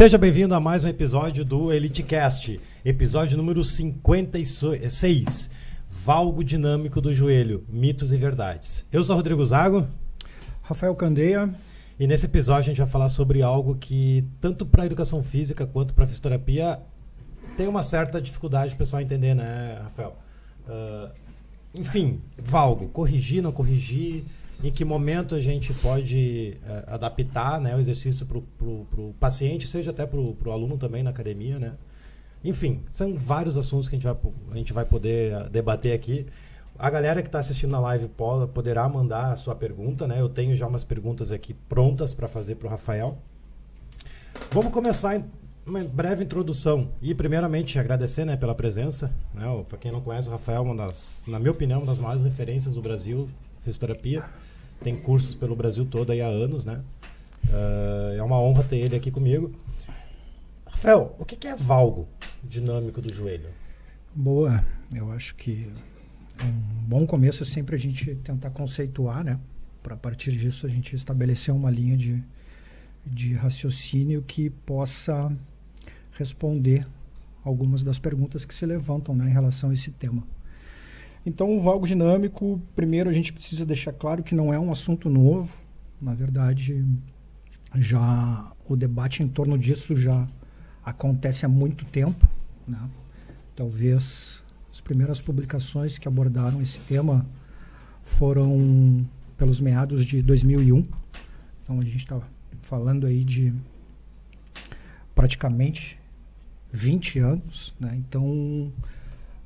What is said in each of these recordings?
Seja bem-vindo a mais um episódio do EliteCast, episódio número 56, Valgo Dinâmico do Joelho, Mitos e Verdades. Eu sou Rodrigo Zago. Rafael Candeia. E nesse episódio a gente vai falar sobre algo que, tanto para a educação física quanto para a fisioterapia, tem uma certa dificuldade o pessoal entender, né, Rafael? Uh, enfim, valgo, corrigir, não corrigir, em que momento a gente pode uh, adaptar né, o exercício para o paciente, seja até para o aluno também na academia, né? Enfim, são vários assuntos que a gente vai, a gente vai poder uh, debater aqui. A galera que está assistindo na live poderá mandar a sua pergunta, né? Eu tenho já umas perguntas aqui prontas para fazer para o Rafael. Vamos começar uma breve introdução e primeiramente agradecer né, pela presença. Né, Para quem não conhece, o Rafael, uma das, na minha opinião, uma das maiores referências do Brasil, fisioterapia. Tem cursos pelo Brasil todo aí há anos, né? Uh, é uma honra ter ele aqui comigo. Rafael, o que é valgo dinâmico do joelho? Boa, eu acho que um bom começo é sempre a gente tentar conceituar, né? Para partir disso a gente estabelecer uma linha de, de raciocínio que possa responder algumas das perguntas que se levantam né, em relação a esse tema. Então, o valgo dinâmico, primeiro a gente precisa deixar claro que não é um assunto novo. Na verdade, já o debate em torno disso já acontece há muito tempo. Né? Talvez as primeiras publicações que abordaram esse tema foram pelos meados de 2001. Então, a gente está falando aí de praticamente 20 anos, né? Então,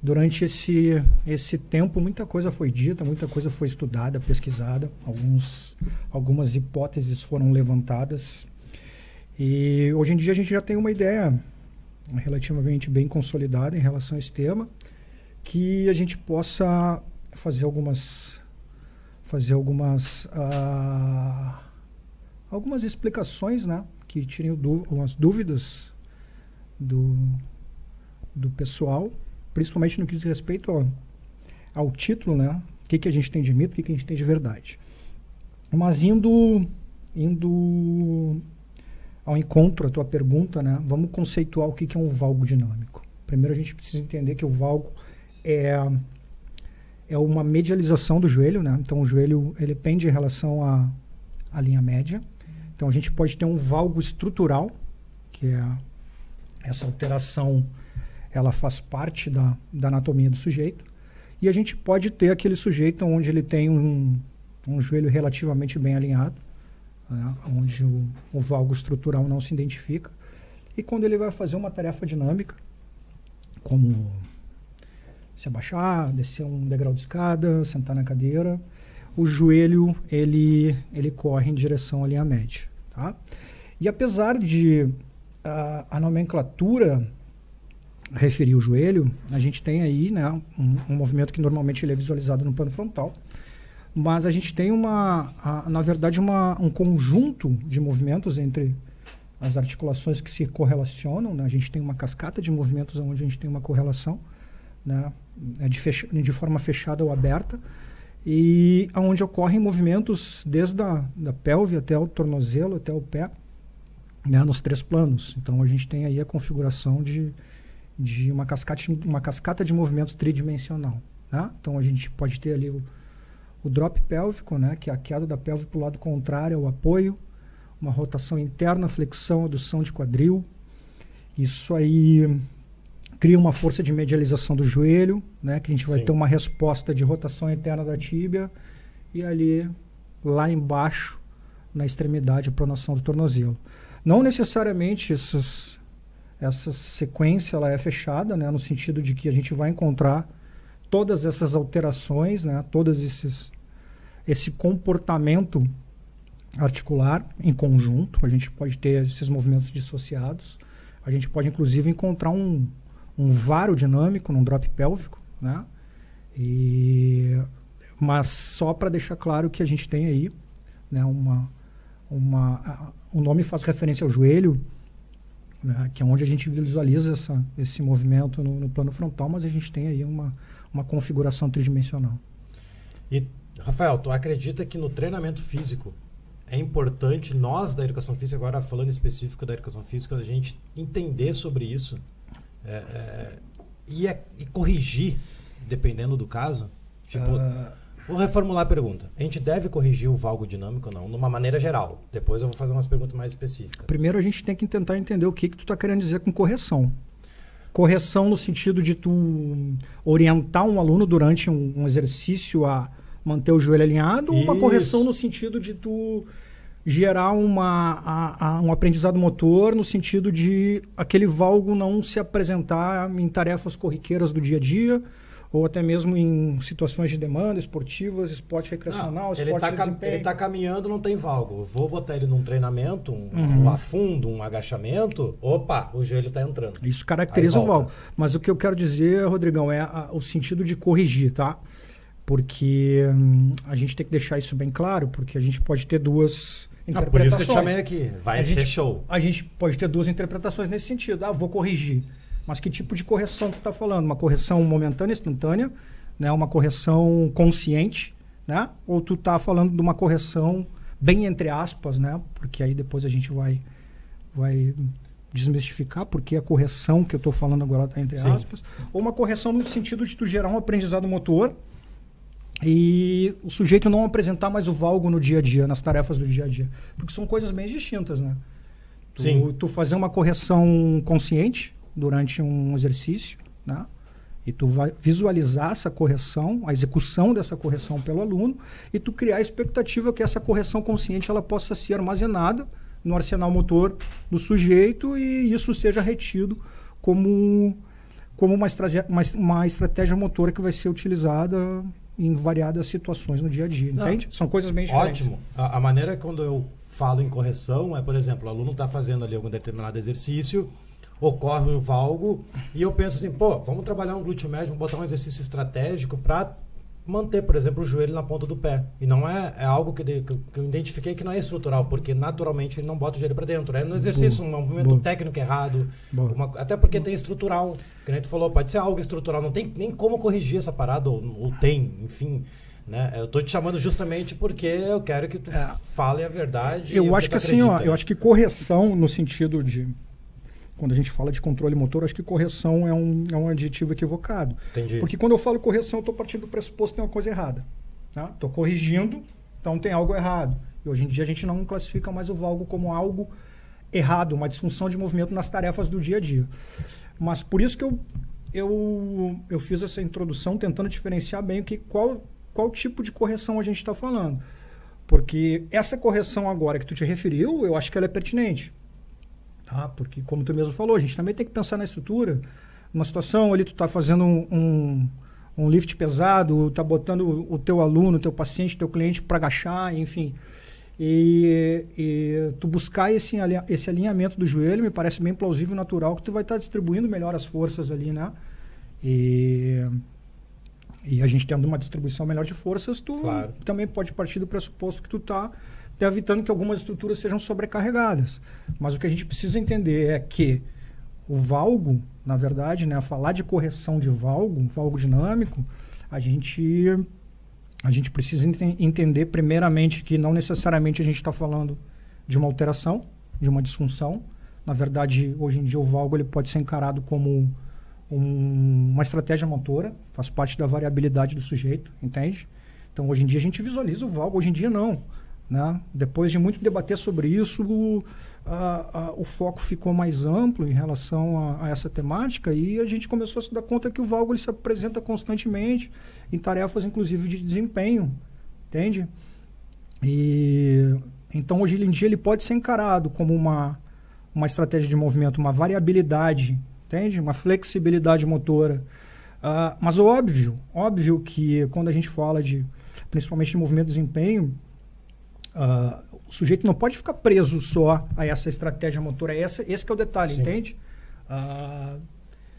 durante esse, esse tempo, muita coisa foi dita, muita coisa foi estudada, pesquisada, alguns, algumas hipóteses foram levantadas. E hoje em dia a gente já tem uma ideia relativamente bem consolidada em relação a esse tema, que a gente possa fazer algumas fazer algumas uh, algumas explicações, né, que tirem algumas dúvidas do, do pessoal, principalmente no que diz respeito ao, ao título, né? O que, que a gente tem de mito, o que, que a gente tem de verdade. Mas indo, indo ao encontro, a tua pergunta, né? Vamos conceituar o que, que é um valgo dinâmico. Primeiro a gente precisa entender que o valgo é, é uma medialização do joelho, né? Então o joelho ele pende em relação à, à linha média. Então a gente pode ter um valgo estrutural, que é essa alteração ela faz parte da, da anatomia do sujeito. E a gente pode ter aquele sujeito onde ele tem um, um joelho relativamente bem alinhado, né, onde o, o valgo estrutural não se identifica. E quando ele vai fazer uma tarefa dinâmica, como se abaixar, descer um degrau de escada, sentar na cadeira, o joelho ele, ele corre em direção à linha média. Tá? E apesar de a, a nomenclatura referir o joelho, a gente tem aí né, um, um, movimento que normalmente ele é visualizado no plano frontal, mas a gente tem uma, a, na verdade, uma, um conjunto de movimentos entre as articulações que se correlacionam. Né? A gente tem uma cascata de movimentos onde a gente tem uma correlação, né? é de, fecha, de forma fechada ou aberta, e onde ocorrem movimentos desde a da pelve até o tornozelo, até o pé, né, nos três planos. Então a gente tem aí a configuração de, de uma, cascata, uma cascata de movimentos tridimensional. Né? Então a gente pode ter ali o, o drop pélvico, né, que é a queda da pelve para o lado contrário ao apoio, uma rotação interna, flexão, adução de quadril. Isso aí cria uma força de medialização do joelho, né, que a gente vai Sim. ter uma resposta de rotação interna da tíbia e ali lá embaixo na extremidade a pronação do tornozelo. Não necessariamente essas, essa sequência ela é fechada, né, no sentido de que a gente vai encontrar todas essas alterações, né, todos esses esse comportamento articular em conjunto. A gente pode ter esses movimentos dissociados. A gente pode inclusive encontrar um, um varo dinâmico num drop pélvico, né? E mas só para deixar claro que a gente tem aí, né, uma uma, o nome faz referência ao joelho, né, que é onde a gente visualiza essa, esse movimento no, no, plano frontal, mas a gente tem aí uma, uma configuração tridimensional. E, Rafael, tu acredita que no treinamento físico é importante nós da educação física, agora falando específico da educação física, a gente entender sobre isso é, é, e, é, e, corrigir, dependendo do caso. Tipo, uh... vou reformular a pergunta. A gente deve corrigir o valgo dinâmico ou não, numa maneira geral? Depois eu vou fazer umas perguntas mais específicas. Primeiro a gente tem que tentar entender o que, que tu está querendo dizer com correção. Correção no sentido de tu orientar um aluno durante um, um exercício a manter o joelho alinhado, ou uma correção no sentido de tu gerar uma, a, a, um aprendizado motor no sentido de aquele valgo não se apresentar em tarefas corriqueiras do dia a dia, ou até mesmo em situações de demanda esportivas, esporte recreacional, não, esporte ele tá de Ele está caminhando, não tem valgo. Vou botar ele num treinamento, um, uhum. um afundo, um agachamento, opa, o joelho está entrando. Isso caracteriza o valgo. Mas o que eu quero dizer, Rodrigão, é a, o sentido de corrigir, tá? Porque hum, a gente tem que deixar isso bem claro, porque a gente pode ter duas interpretações. Ah, por isso que eu te chamei aqui. Vai a ser gente, show. A gente pode ter duas interpretações nesse sentido. Ah, vou corrigir. Mas que tipo de correção tu está falando? Uma correção momentânea, instantânea, né? uma correção consciente, né? ou tu está falando de uma correção bem entre aspas, né? porque aí depois a gente vai, vai desmistificar porque a correção que eu estou falando agora está entre Sim. aspas, ou uma correção no sentido de tu gerar um aprendizado motor e o sujeito não apresentar mais o valgo no dia a dia, nas tarefas do dia a dia. Porque são coisas bem distintas, né? Tu, Sim. tu fazer uma correção consciente durante um exercício, né? E tu vai visualizar essa correção, a execução dessa correção pelo aluno, e tu criar a expectativa que essa correção consciente ela possa ser armazenada no arsenal motor do sujeito e isso seja retido como, como uma, estratégia, uma, uma estratégia motora que vai ser utilizada em variadas situações no dia a dia, Não, entende? São coisas bem diferentes. Ótimo. A, a maneira quando eu falo em correção é, por exemplo, o aluno está fazendo ali algum determinado exercício, ocorre um valgo, e eu penso assim, pô, vamos trabalhar um glúteo médio, vamos botar um exercício estratégico para manter, por exemplo, o joelho na ponta do pé. E não é, é algo que, que, que, eu identifiquei que não é estrutural, porque naturalmente ele não bota o joelho para dentro. É no exercício, Boa. um movimento Boa. técnico errado. Uma, até porque Boa. tem estrutural. Que a gente falou, pode ser algo estrutural. Não tem nem como corrigir essa parada, ou, ou tem, enfim. Né? Eu tô te chamando justamente porque eu quero que tu é. fale a verdade. Eu acho que, que assim, ó, eu acho que correção no sentido de quando a gente fala de controle motor, acho que correção é um, é um adjetivo equivocado. Entendi. Porque quando eu falo correção, eu estou partindo do pressuposto que tem uma coisa errada. Estou tá? corrigindo, então tem algo errado. E hoje em dia a gente não classifica mais o valgo como algo errado, uma disfunção de movimento nas tarefas do dia a dia. Mas por isso que eu, eu, eu fiz essa introdução tentando diferenciar bem o que, qual, qual tipo de correção a gente está falando. Porque essa correção agora que tu te referiu, eu acho que ela é pertinente. Tá? Porque, como tu mesmo falou, a gente também tem que pensar na estrutura. Uma situação ali, tu está fazendo um, um, um, lift pesado, está botando o teu aluno, o teu paciente, o teu cliente para agachar, enfim. E, e, tu buscar esse, esse alinhamento do joelho me parece bem plausível natural que tu vai estar tá distribuindo melhor as forças ali, né? E, e a gente tendo uma distribuição melhor de forças, tu claro. também pode partir do pressuposto que tu está evitando que algumas estruturas sejam sobrecarregadas. Mas o que a gente precisa entender é que o valgo, na verdade, né, falar de correção de valgo, valgo dinâmico, a gente a gente precisa ent entender primeiramente que não necessariamente a gente está falando de uma alteração, de uma disfunção. Na verdade, hoje em dia o valgo ele pode ser encarado como um, uma estratégia motora, faz parte da variabilidade do sujeito, entende? Então, hoje em dia a gente visualiza o valgo, hoje em dia não. Né? Depois de muito debater sobre isso, o, a, a, o foco ficou mais amplo em relação a, a, essa temática e a gente começou a se dar conta que o valgo se apresenta constantemente em tarefas, inclusive, de desempenho, entende? E então hoje em dia ele pode ser encarado como uma, uma estratégia de movimento, uma variabilidade, entende? Uma flexibilidade motora. Uh, mas óbvio, óbvio que quando a gente fala de principalmente de movimento de desempenho, Uh, o sujeito não pode ficar preso só a essa estratégia motora. Essa, esse é o detalhe, Sim. entende? Uh,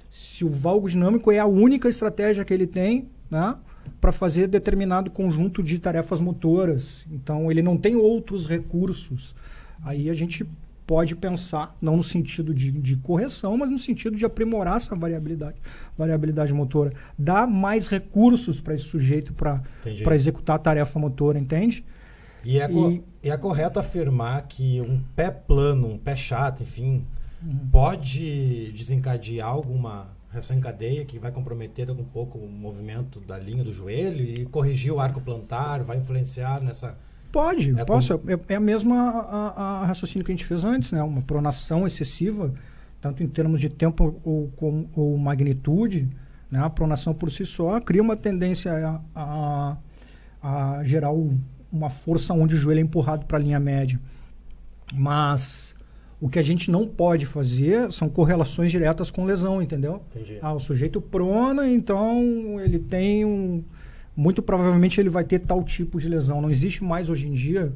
se o valgo dinâmico é a única estratégia que ele tem né, para fazer determinado conjunto de tarefas motoras, então ele não tem outros recursos, aí a gente pode pensar, não no sentido de, de correção, mas no sentido de aprimorar essa variabilidade, variabilidade motora. Dar mais recursos para esse sujeito para executar a tarefa motora, entende? E é, e... e é correto afirmar que um pé plano, um pé chato, enfim, uhum. pode desencadear alguma reação em cadeia que vai comprometer um pouco o movimento da linha do joelho e corrigir o arco plantar, vai influenciar nessa. Pode, é posso. Como... É, é, a mesma a, a, raciocínio que a gente fez antes, né? Uma pronação excessiva, tanto em termos de tempo ou, ou, ou magnitude, né? A pronação por si só cria uma tendência a, a, a gerar o, uma força onde o joelho é empurrado para a linha média. Mas o que a gente não pode fazer são correlações diretas com lesão, entendeu? Entendi. Ah, o sujeito prona, então ele tem um. Muito provavelmente ele vai ter tal tipo de lesão. Não existe mais hoje em dia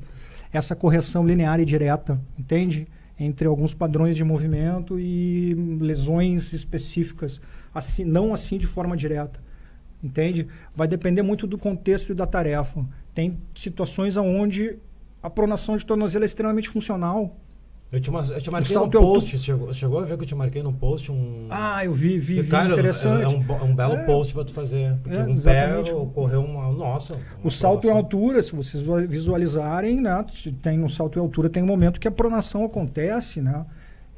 essa correção linear e direta, entende? Entre alguns padrões de movimento e lesões específicas, assim, não assim de forma direta, entende? Vai depender muito do contexto e da tarefa. Tem situações onde a pronação de tornozelo é extremamente funcional, eu te, eu te marquei num post, chegou, chegou a ver que eu te marquei num post um... Ah, eu vi, vi, vi cara, interessante. É, um, um belo é. post para tu fazer. Porque é, um pé ocorreu uma... Nossa. Uma o salto em altura, se vocês visualizarem, né? Tem no salto em altura, tem um momento que a pronação acontece, né?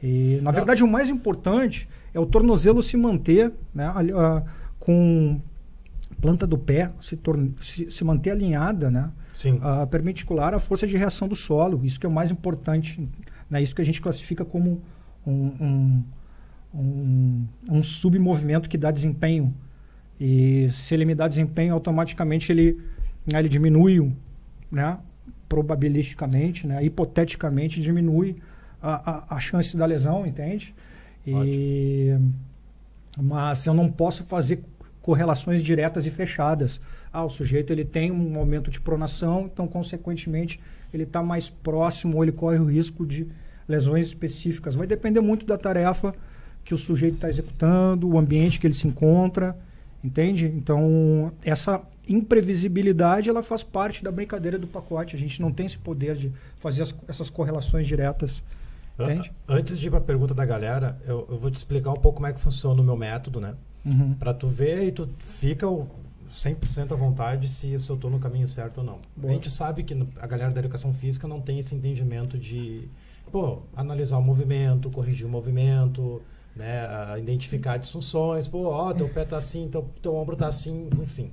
E, na verdade, o mais importante é o tornozelo se manter né, uh, com planta do pé se, se, se manter alinhada, né? Sim. Uh, perpendicular à força de reação do solo. Isso que é o mais importante né? Isso que a gente classifica como um, um, um, um submovimento que dá desempenho. E se ele me dá desempenho, automaticamente ele, né, ele diminui, né, probabilisticamente, né, hipoteticamente diminui a, a, a chance da lesão, entende? E, mas eu não posso fazer correlações diretas e fechadas. Ah, o sujeito ele tem um aumento de pronação, então consequentemente ele está mais próximo ou ele corre o risco de lesões específicas. Vai depender muito da tarefa que o sujeito está executando, o ambiente que ele se encontra, entende? Então, essa imprevisibilidade ela faz parte da brincadeira do pacote. A gente não tem esse poder de fazer as, essas correlações diretas. Entende? Antes de ir para a pergunta da galera, eu, eu, vou te explicar um pouco como é que funciona o meu método, né? Uhum. Para tu ver e tu fica 100% à vontade se eu estou no caminho certo ou não. Boa. A gente sabe que a galera da educação física não tem esse entendimento de pô, analisar o movimento, corrigir o movimento, né, identificar disfunções, pô, ó, teu pé tá assim, teu, teu ombro tá assim, enfim.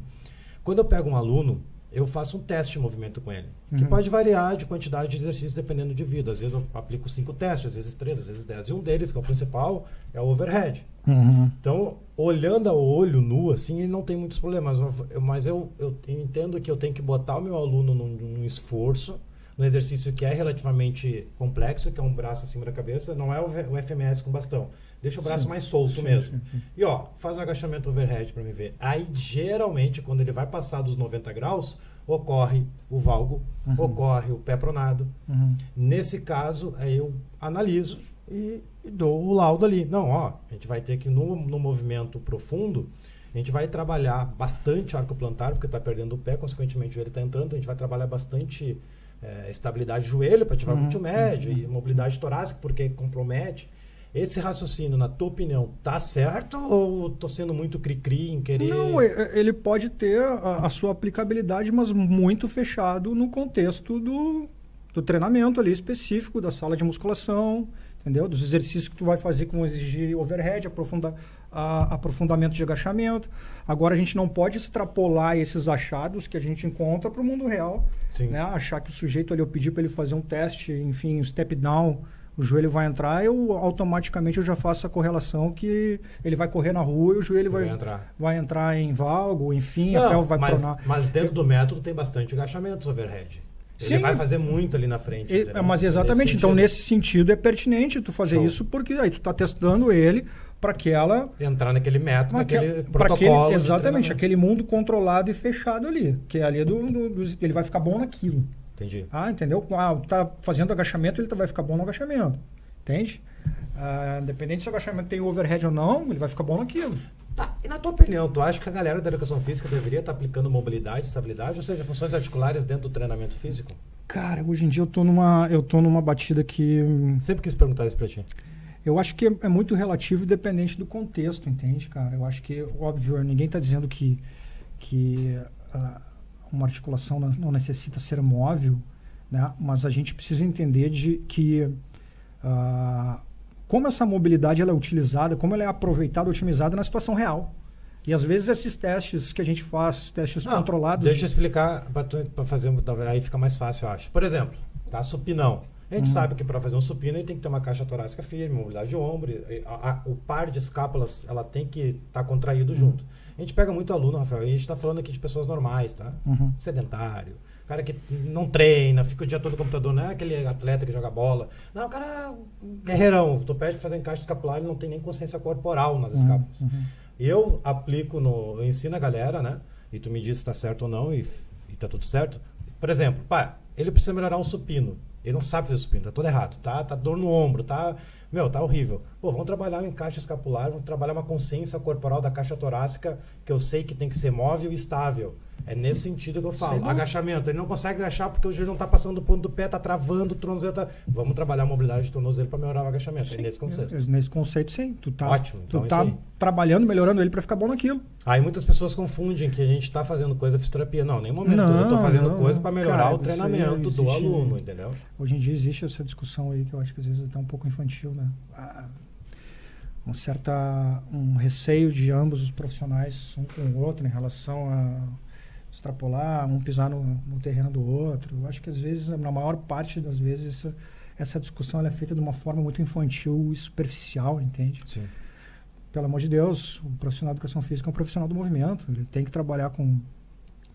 Quando eu pego um aluno, eu faço um teste de movimento com ele, uhum. que pode variar de quantidade de exercícios dependendo de vida. Às vezes eu aplico cinco testes, às vezes três, às vezes dez. E um deles, que é o principal, é o overhead. Uhum. Então, olhando ao olho nu, assim, ele não tem muitos problemas. Mas eu, eu entendo que eu tenho que botar o meu aluno num, num esforço no exercício que é relativamente complexo, que é um braço acima da cabeça, não é o FMS com bastão. Deixa o braço sim, mais solto sim, mesmo. Sim, e ó, faz um agachamento overhead para me ver. Aí, geralmente, quando ele vai passar dos 90 graus, ocorre o valgo, uhum. ocorre o pé pronado. Uhum. Nesse caso, aí eu analiso e, e, dou o laudo ali. Não, ó, a gente vai ter que, no, no movimento profundo, a gente vai trabalhar bastante arco plantar, porque está perdendo o pé, consequentemente o joelho está entrando, a gente vai trabalhar bastante é, estabilidade de joelho para ativar uhum, glúteo médio e mobilidade torácica porque compromete. Esse raciocínio, na tua opinião, tá certo ou tô sendo muito cri-cri em querer... Não, ele pode ter a, a, sua aplicabilidade, mas muito fechado no contexto do, do treinamento ali específico, da sala de musculação, entendeu? Dos exercícios que tu vai fazer vão exigir overhead, a, aprofundamento de agachamento. Agora, a gente não pode extrapolar esses achados que a gente encontra para o mundo real. Né? Achar que o sujeito ali, eu pedi para ele fazer um teste, enfim, um step down, o joelho vai entrar, eu automaticamente eu já faço a correlação que ele vai correr na rua e o joelho vai, vai, entrar. vai entrar em valgo, enfim, não, vai mas, pronar. Mas dentro do método tem bastante agachamento overhead. Ele Sim. vai fazer muito ali na frente. E, mas exatamente, nesse então nesse sentido é pertinente tu fazer Show. isso porque aí tu está testando ele para que ela entrar naquele método, naquele protocolo. Aquele, exatamente, aquele mundo controlado e fechado ali, que é ali do, do, do, ele vai ficar bom naquilo. Entendi. Ah, entendeu? Ah, tá fazendo agachamento, ele tá, vai ficar bom no agachamento. Entende? Ah, independente se o agachamento tem overhead ou não, ele vai ficar bom naquilo. Tá. E na tua opinião, tu acha que a galera da educação física deveria estar tá aplicando mobilidade, estabilidade, ou seja, funções articulares dentro do treinamento físico? Cara, hoje em dia eu tô numa, eu tô numa batida que. Sempre quis perguntar isso pra ti. Eu acho que é, é muito relativo e dependente do contexto, entende, cara? Eu acho que, óbvio, ninguém está dizendo que, que uh, uma articulação não, não, necessita ser móvel, né? Mas a gente precisa entender de que uh, como essa mobilidade ela é utilizada, como ela é aproveitada, otimizada na situação real. E às vezes esses testes que a gente faz, testes Não, controlados. Deixa eu explicar para fazer, aí fica mais fácil, eu acho. Por exemplo, tá supinão. A gente hum. sabe que para fazer um supino ele tem que ter uma caixa torácica firme, mobilidade de ombro, a, a, o par de escápulas ela tem que estar tá contraído hum. junto. A gente pega muito aluno, Rafael, e a gente está falando aqui de pessoas normais, tá? Uhum. Sedentário, cara que não treina, fica o dia todo no computador, não é aquele atleta que joga bola. Não, o cara é guerreirão. Tu pede fazer encaixe escapular, ele não tem nem consciência corporal nas uhum, escápulas. Uhum. Eu aplico no. Eu ensino a galera, né? E tu me diz se tá certo ou não, e, e tá tudo certo. Por exemplo, pá, ele precisa melhorar um supino. Ele não sabe fazer supino, tá todo errado, tá? Tá dor no ombro, tá. Meu, tá horrível. Pô, vamos trabalhar o encaixe escapular, vamos trabalhar uma consciência corporal da caixa torácica, que eu sei que tem que ser móvel e estável. É nesse sentido que eu falo. Agachamento. Ele não consegue agachar porque o joelho não está passando do ponto do pé, está travando, o tornozelo tá... Vamos trabalhar a mobilidade do tornozelo para melhorar o agachamento. Sim, é nesse conceito. É, nesse conceito, sim. Tu tá, Ótimo. Então, tu tá trabalhando, melhorando ele para ficar bom naquilo. Aí muitas pessoas confundem que a gente está fazendo coisa fisioterapia. Não, nem momento. Não, eu estou fazendo não, coisa para melhorar cara, o treinamento do aluno, entendeu? Hoje em dia existe essa discussão aí que eu acho que às vezes é até um pouco infantil, né? Ah, um certa um receio de ambos os profissionais um com o outro em relação a extrapolar, um pisar no, no, terreno do outro. Eu acho que às vezes, na maior parte das vezes, essa, essa discussão é feita de uma forma muito infantil e superficial, entende? Sim. Pelo amor de Deus, o profissional de educação física é um profissional do movimento. Ele tem que trabalhar com,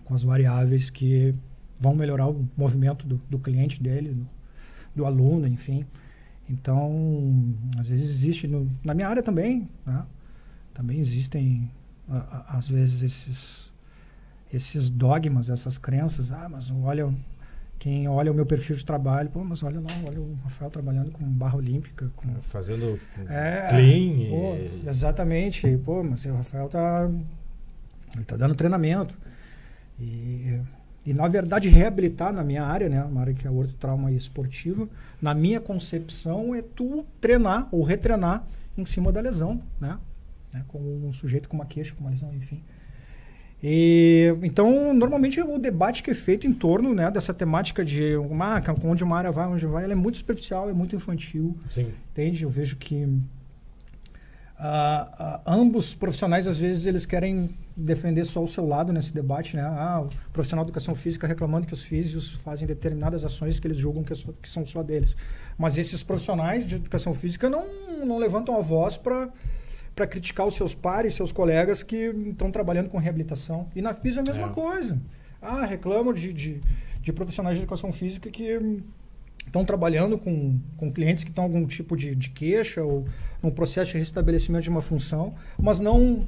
com as variáveis que vão melhorar o movimento do, do cliente dele, do, do, aluno, enfim. Então, às vezes existe, no, na minha área também, né? também existem, a, a, às vezes, esses esses dogmas, essas crenças. Ah, mas olha, quem olha o meu perfil de trabalho, pô, mas olha lá, olha o Rafael trabalhando com barra olímpica. Com, Fazendo é, clean. Pô, e... Exatamente. Pô, mas o Rafael tá, ele tá dando treinamento. E, e, na verdade, reabilitar na minha área, né, uma área que é ortotrauma esportiva, na minha concepção, é tu treinar ou retreinar em cima da lesão, né? né como um sujeito com uma queixa, com uma lesão, enfim. E, então, normalmente o debate que é feito em torno né, dessa temática de uma, onde uma área vai, onde vai, ela é muito superficial, é muito infantil. Sim. Entende? Eu vejo que uh, uh, ambos profissionais, às vezes, eles querem defender só o seu lado nesse debate. Né? Ah, o profissional de educação física reclamando que os físicos fazem determinadas ações que eles julgam que, é só, que são só deles. Mas esses profissionais de educação física não, não levantam a voz para para criticar os seus pares, seus colegas que estão trabalhando com reabilitação. E na FIS é a mesma é. coisa. Ah, reclamam de, de, de, profissionais de educação física que estão trabalhando com, com clientes que estão algum tipo de, de queixa ou num processo de restabelecimento de uma função, mas não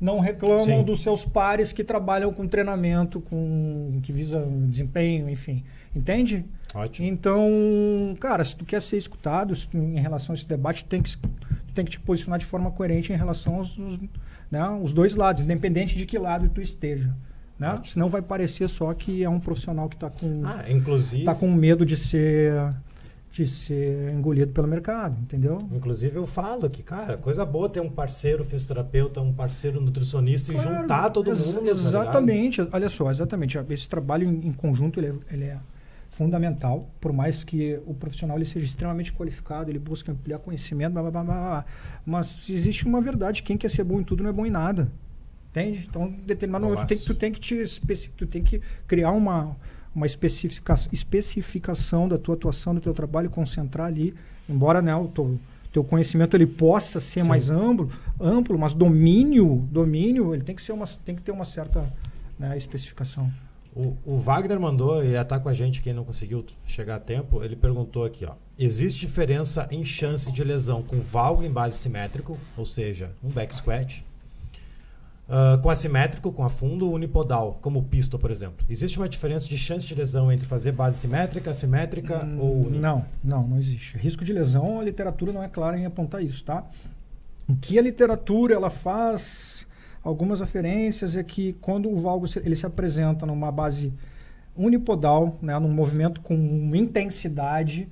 não reclamam Sim. dos seus pares que trabalham com treinamento, com que visa desempenho, enfim. Entende? Ótimo. Então, cara, se tu quer ser escutado tu, em relação a esse debate, tu tem que tem que te posicionar de forma coerente em relação aos, aos né, os dois lados, independente de que lado tu esteja. Né? Senão vai parecer só que é um profissional que está com, ah, inclusive... tá com medo de ser de ser engolido pelo mercado, entendeu? Inclusive eu falo que, cara, coisa boa ter um parceiro fisioterapeuta, um parceiro nutricionista claro, e juntar todo ex mundo. Tá exatamente, olha só, exatamente. Esse trabalho em, em conjunto ele é, ele é fundamental, por mais que o profissional ele seja extremamente qualificado, ele busca ampliar conhecimento, blá, blá, blá, mas existe uma verdade, quem quer ser bom em tudo não é bom em nada. Entende? Então, determinado momento, tu tem, tu tem que te tu tem que criar uma uma especifica, especificação da tua atuação, do teu trabalho, concentrar ali, embora né, o teu, teu conhecimento ele possa ser Sim. mais amplo, amplo, mas domínio, domínio, ele tem que ser uma tem que ter uma certa né, especificação. O, o, Wagner mandou, ele está com a gente, quem não conseguiu chegar a tempo, ele perguntou aqui, ó. Existe diferença em chance de lesão com valgo em base simétrico, ou seja, um back squat, uh, com assimétrico, com afundo, unipodal, como o pisto, por exemplo. Existe uma diferença de chance de lesão entre fazer base simétrica, assimétrica hum, ou uni... Não, não, não existe. Risco de lesão, a literatura não é clara em apontar isso, tá? O que a literatura ela faz algumas referências é que quando o valgo ele se apresenta numa base unipodal, né, num movimento com intensidade,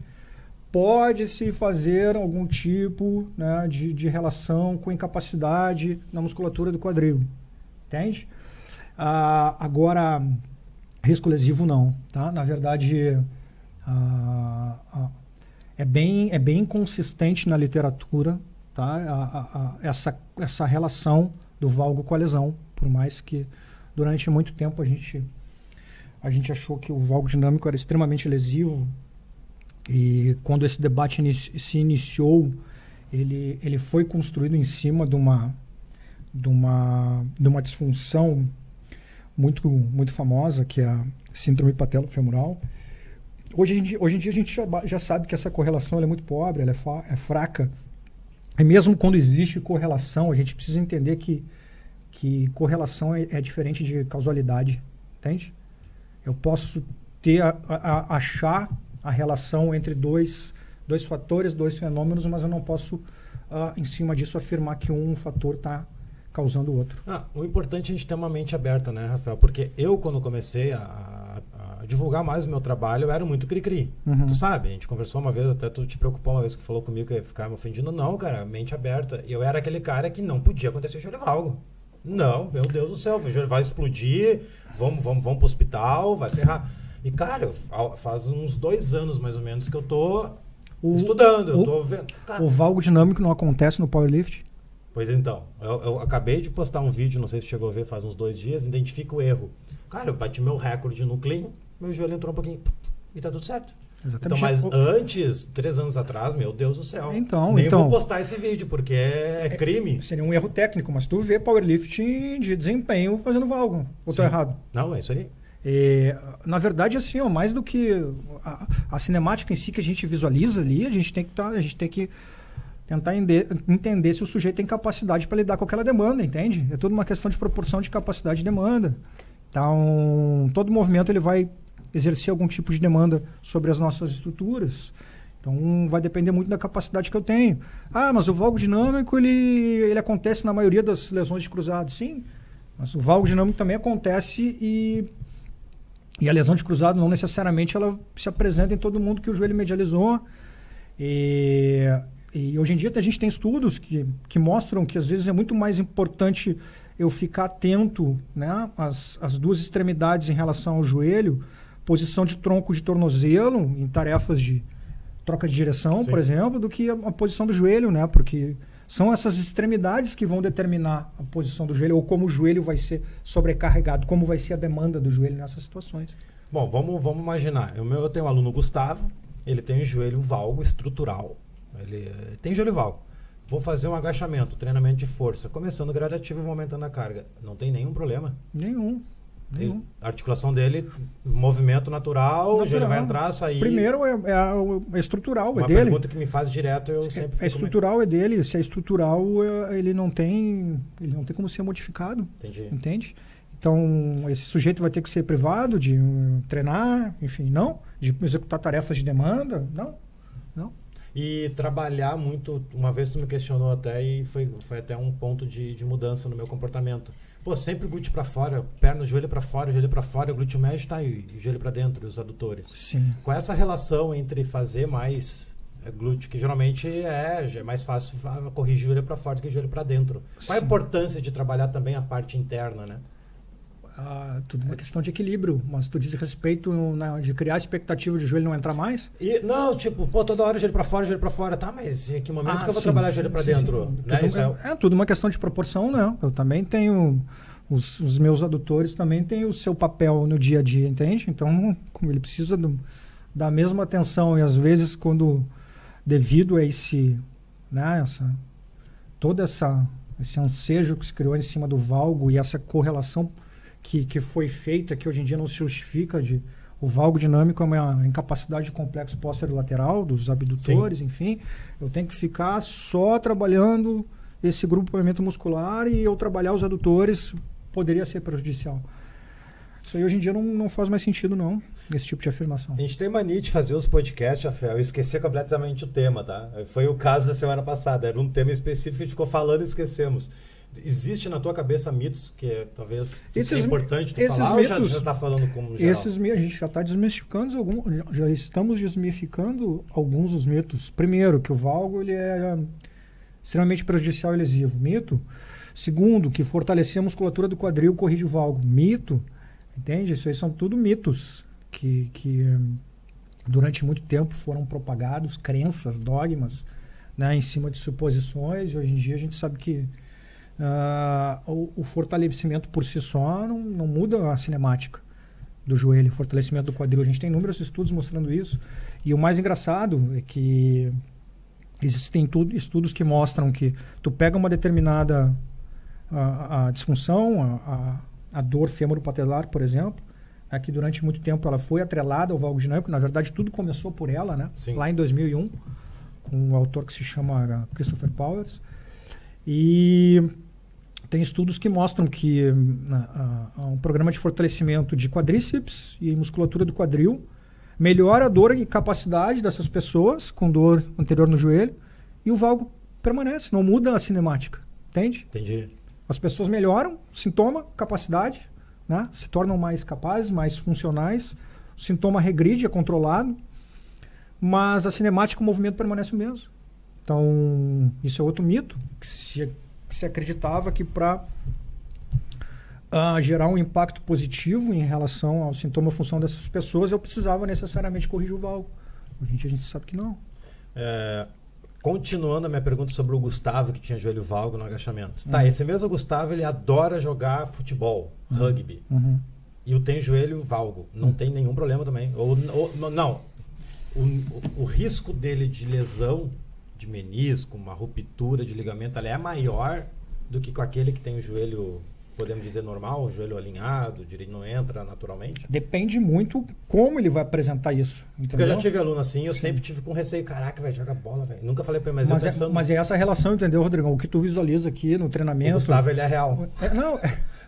pode-se fazer algum tipo né, de, de relação com incapacidade na musculatura do quadril. Entende? Ah, agora, risco lesivo não. Tá? Na verdade, Ah, ah, é, bem, é bem consistente na literatura tá? Essa, essa relação do valgo com a lesão, por mais que durante muito tempo a gente, a gente achou que o valgo dinâmico era extremamente lesivo e quando esse debate se iniciou, ele, ele foi construído em cima de uma, de uma, de uma disfunção muito, muito famosa, que é a síndrome patelo-femoral. Hoje, hoje em dia a gente já, já sabe que essa correlação é muito pobre, ela é, é fraca. E mesmo quando existe correlação, a gente precisa entender que, que correlação é, é diferente de causalidade, entende? Eu posso ter a, a, achar a relação entre dois, dois fatores, dois fenômenos, mas eu não posso, uh, em cima disso, afirmar que um fator está causando o outro. Ah, o importante é a gente ter uma mente aberta, né, Rafael? Porque eu, quando comecei a, divulgar mais o meu trabalho, eu era muito cri-cri. Uhum. Tu sabe, a gente conversou uma vez, até tu te preocupou uma vez que falou comigo que ia ficar me ofendindo. Não, cara, mente aberta. Eu era aquele cara que não podia acontecer Júlio Valgo. Não, meu Deus do céu, vai explodir, vamos, vamos, vamos pro hospital, vai ferrar. E, cara, faz uns dois anos mais ou menos que eu tô o, estudando, eu o, tô vendo. Cara, o valgo dinâmico não acontece no powerlift? Pois então, eu, eu, acabei de postar um vídeo, não sei se chegou a ver, faz uns dois dias, identifica o erro. Cara, eu bati meu recorde no clean, meu joelho entrou um pouquinho e tá tudo certo. Exatamente. Então, mas antes, três anos atrás, meu Deus do céu. Então, nem então, vou postar esse vídeo, porque é, é crime. Seria um erro técnico, mas tu vê powerlifting de desempenho fazendo valgo. Ou tô errado? Não, é isso aí. É, na verdade, assim, ó, mais do que a, a, cinemática em si que a gente visualiza ali, a gente tem que tá, a gente tem que tentar entender se o sujeito tem capacidade para lidar com aquela demanda, entende? É tudo uma questão de proporção de capacidade e demanda. Então, todo movimento ele vai exercer algum tipo de demanda sobre as nossas estruturas. Então, vai depender muito da capacidade que eu tenho. Ah, mas o valgo dinâmico ele, ele acontece na maioria das lesões de cruzado. Sim, mas o valgo dinâmico também acontece e, e a lesão de cruzado não necessariamente ela se apresenta em todo mundo que o joelho medializou. E, e hoje em dia a gente tem estudos que, que mostram que às vezes é muito mais importante eu ficar atento né, às, às duas extremidades em relação ao joelho posição de tronco de tornozelo em tarefas de troca de direção, Sim. por exemplo, do que a, a, posição do joelho, né? Porque são essas extremidades que vão determinar a posição do joelho ou como o joelho vai ser sobrecarregado, como vai ser a demanda do joelho nessas situações. Bom, vamos, vamos imaginar. Eu, eu tenho um aluno Gustavo, ele tem um joelho valgo estrutural. Ele eh, tem joelho valgo. Vou fazer um agachamento, treinamento de força, começando gradativo e aumentando a carga. Não tem nenhum problema. Nenhum. Ele, a articulação dele, movimento natural, natural. ele vai entrar, sair. Primeiro é, é, é estrutural, é Uma é dele. Uma pergunta que me faz direto, eu sempre É estrutural, é dele. Se é estrutural, é, ele não tem, ele não tem como ser modificado. Entendi. Entende? Então, esse sujeito vai ter que ser privado de um, treinar, enfim, não, de executar tarefas de demanda, não e trabalhar muito. Uma vez tu me questionou até e foi, foi até um ponto de, de mudança no meu comportamento. Pô, sempre glúteo para fora, perna, joelho para fora, joelho para fora, o glúteo médio tá aí, joelho para dentro, os adutores. Sim. Qual é essa relação entre fazer mais é, glúteo, que geralmente é, é mais fácil corrigir joelho para fora do que joelho para dentro? Qual Sim. a importância de trabalhar também a parte interna, né? Ah, tudo uma questão de equilíbrio, mas tu diz respeito de criar expectativa de joelho não entrar mais? E, não, tipo, pô, toda hora joelho para fora, joelho para fora, tá, mas em que momento ah, que eu vou sim, trabalhar joelho para dentro? Sim, né? tudo, é, é, tudo uma questão de proporção, né? Eu também tenho os, os, meus adutores também têm o seu papel no dia a dia, entende? Então, como ele precisa do, da mesma atenção e às vezes quando devido a esse, né, essa toda essa esse ansejo que se criou em cima do valgo e essa correlação que, que foi feita, que hoje em dia não se justifica de o valgo dinâmico é uma incapacidade de complexo lateral dos abdutores, Sim. enfim. Eu tenho que ficar só trabalhando esse grupamento muscular e eu trabalhar os adutores poderia ser prejudicial. Isso aí hoje em dia não, não faz mais sentido, não, esse tipo de afirmação. A gente tem mania de fazer os podcasts, Rafael, e esquecer completamente o tema, tá? Foi o caso da semana passada. Era um tema específico que a gente ficou falando e esquecemos. Existe na tua cabeça mitos que é, talvez esses, é importante tu esses falar mitos, ou já está falando como geral? Esses, a gente já está desmistificando alguns, já estamos desmistificando alguns dos mitos. Primeiro, que o valgo ele é extremamente prejudicial e lesivo. Mito. Segundo, que fortalecer a musculatura do quadril corrige o valgo. Mito. Entende? Isso aí são tudo mitos que, que, durante muito tempo foram propagados crenças, dogmas, né, em cima de suposições. E hoje em dia a gente sabe que uh, o, o, fortalecimento por si só não, não muda a cinemática do joelho, fortalecimento do quadril. A gente tem inúmeros estudos mostrando isso. E o mais engraçado é que existem tudo, estudos que mostram que tu pega uma determinada a, a disfunção, a, a, a dor fêmuro-patelar, por exemplo, é que durante muito tempo ela foi atrelada ao valgo dinâmico. Na verdade, tudo começou por ela, né? Sim. Lá em 2001, com um autor que se chama Christopher Powers. E tem estudos que mostram que uh, uh, um programa de fortalecimento de quadríceps e musculatura do quadril melhora a dor e capacidade dessas pessoas com dor anterior no joelho e o valgo permanece, não muda a cinemática. Entende? Entendi. As pessoas melhoram, sintoma, capacidade, né? se tornam mais capazes, mais funcionais. O sintoma regride, é controlado, mas a cinemática, o movimento permanece o mesmo. Então, isso é outro mito que se, que se acreditava que para uh, ah, gerar um impacto positivo em relação ao sintoma função dessas pessoas, eu precisava necessariamente corrigir o valgo. Hoje em dia a gente sabe que não. É, Continuando a minha pergunta sobre o Gustavo, que tinha joelho valgo no agachamento. Tá, uhum. esse mesmo Gustavo, ele adora jogar futebol, uhum. rugby. Uhum. E o tem joelho valgo. Não uhum. tem nenhum problema também. Ou, ou não. O, o, o, risco dele de lesão de menisco, uma ruptura de ligamento, é maior do que com aquele que tem o joelho podemos dizer normal, o joelho alinhado, direito não entra naturalmente? Depende muito como ele vai apresentar isso. Entendeu? Porque eu já tive aluno assim, eu Sim. sempre tive com receio, caraca, vai jogar bola, velho. Nunca falei pra ele, mas, mas eu é, pensando... Mas é essa relação, entendeu, Rodrigão? O que tu visualiza aqui no treinamento... O Gustavo, ele é real. É, não...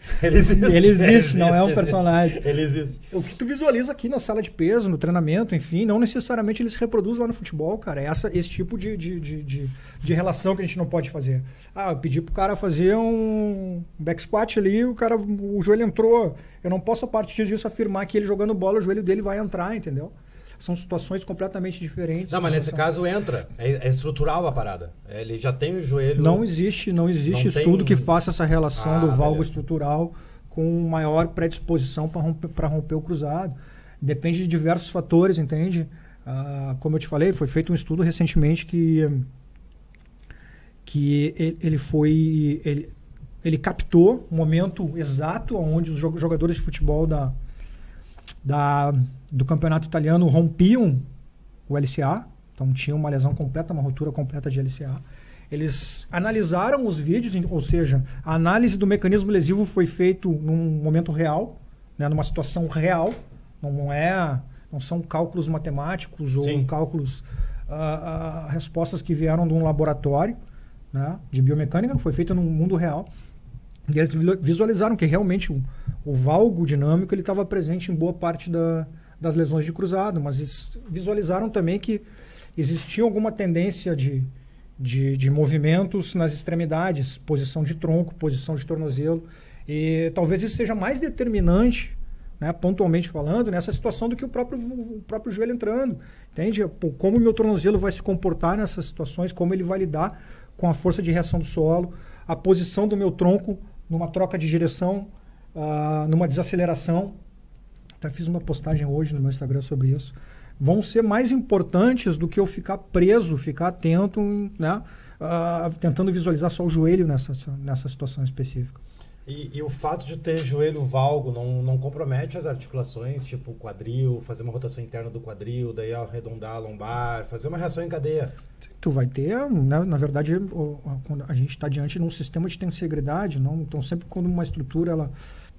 Ele existe. Ele existe, não é um personagem. Ele existe. O que tu visualiza aqui na sala de peso, no treinamento, enfim, não necessariamente ele se reproduz lá no futebol, cara. É essa, esse tipo de, de, de, de, de relação que a gente não pode fazer. Ah, eu pedi pro cara fazer um back squat ali, o cara, o joelho entrou. Eu não posso, a partir disso, afirmar que ele jogando bola, o joelho dele vai entrar, entendeu? São situações completamente diferentes. Não, mas nesse caso entra. É, é, estrutural a parada. Ele já tem o joelho. Não existe, não existe não estudo tem... que faça essa relação ah, do valgo beleza. estrutural com maior predisposição para romper, romper o cruzado. Depende de diversos fatores, entende? Ah, como eu te falei, foi feito um estudo recentemente que que ele foi ele, ele captou o momento exato onde os jogadores de futebol da, da do campeonato italiano rompiam o LCA, então tinha uma lesão completa, uma ruptura completa de LCA. Eles analisaram os vídeos, ou seja, a análise do mecanismo lesivo foi feito num momento real, né, numa situação real, não é, não são cálculos matemáticos ou Sim. cálculos uh, uh, respostas que vieram de um laboratório né, de biomecânica, foi feito no mundo real. E eles visualizaram que realmente o, o valgo dinâmico ele estava presente em boa parte da, das lesões de cruzado, mas visualizaram também que existia alguma tendência de, de, de, movimentos nas extremidades, posição de tronco, posição de tornozelo. E talvez isso seja mais determinante, né, pontualmente falando, nessa situação do que o próprio, o próprio joelho entrando. Entende? Como o meu tornozelo vai se comportar nessas situações, como ele vai lidar com a força de reação do solo, a posição do meu tronco numa troca de direção, uh, numa desaceleração. Até fiz uma postagem hoje no meu Instagram sobre isso. Vão ser mais importantes do que eu ficar preso, ficar atento, né? Uh, tentando visualizar só o joelho nessa, nessa situação específica. E, e, o fato de ter joelho valgo não, não compromete as articulações, tipo quadril, fazer uma rotação interna do quadril, daí arredondar a lombar, fazer uma reação em cadeia. Tu vai ter, né, na verdade, a gente está diante de um sistema de tensegridade, não? então sempre quando uma estrutura ela,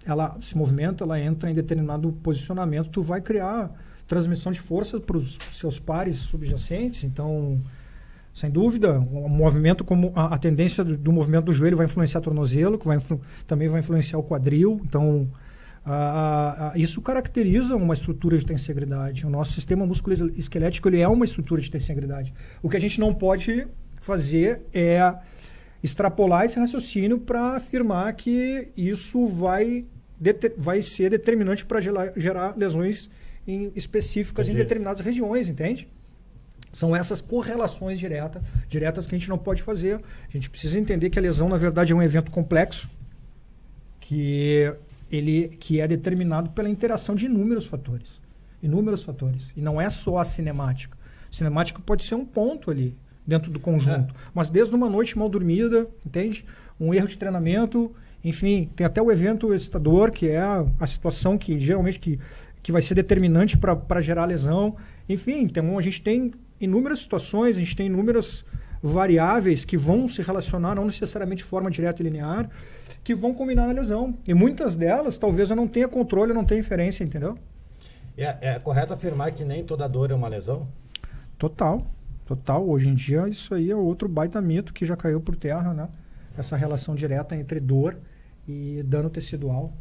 ela se movimenta, ela entra em determinado posicionamento, tu vai criar transmissão de força para os seus pares subjacentes, então sem dúvida, o movimento como a, a tendência do, do, movimento do joelho vai influenciar o tornozelo, que vai também vai influenciar o quadril. Então, a, a, isso caracteriza uma estrutura de tensegridade. O nosso sistema musculoesquelético ele é uma estrutura de tensegridade. O que a gente não pode fazer é extrapolar esse raciocínio para afirmar que isso vai, vai ser determinante para gerar, lesões em, específicas Entendi. em determinadas regiões, entende? São essas correlações direta, diretas que a gente não pode fazer. A gente precisa entender que a lesão, na verdade, é um evento complexo que, ele, que é determinado pela interação de inúmeros fatores. Inúmeros fatores. E não é só a cinemática. A cinemática pode ser um ponto ali dentro do conjunto. É. Mas desde uma noite mal dormida, entende? Um erro de treinamento, enfim, tem até o evento excitador, que é a, a situação que geralmente que, que vai ser determinante para gerar lesão. Enfim, então a gente tem inúmeras situações, a gente tem inúmeras variáveis que vão se relacionar, não necessariamente de forma direta e linear, que vão combinar na lesão. E muitas delas, talvez eu não tenha controle, eu não tenha inferência, entendeu? É, é correto afirmar que nem toda dor é uma lesão? Total, total. Hoje em dia, isso aí é outro baita mito que já caiu por terra, né? Essa relação direta entre dor e dano tecidual.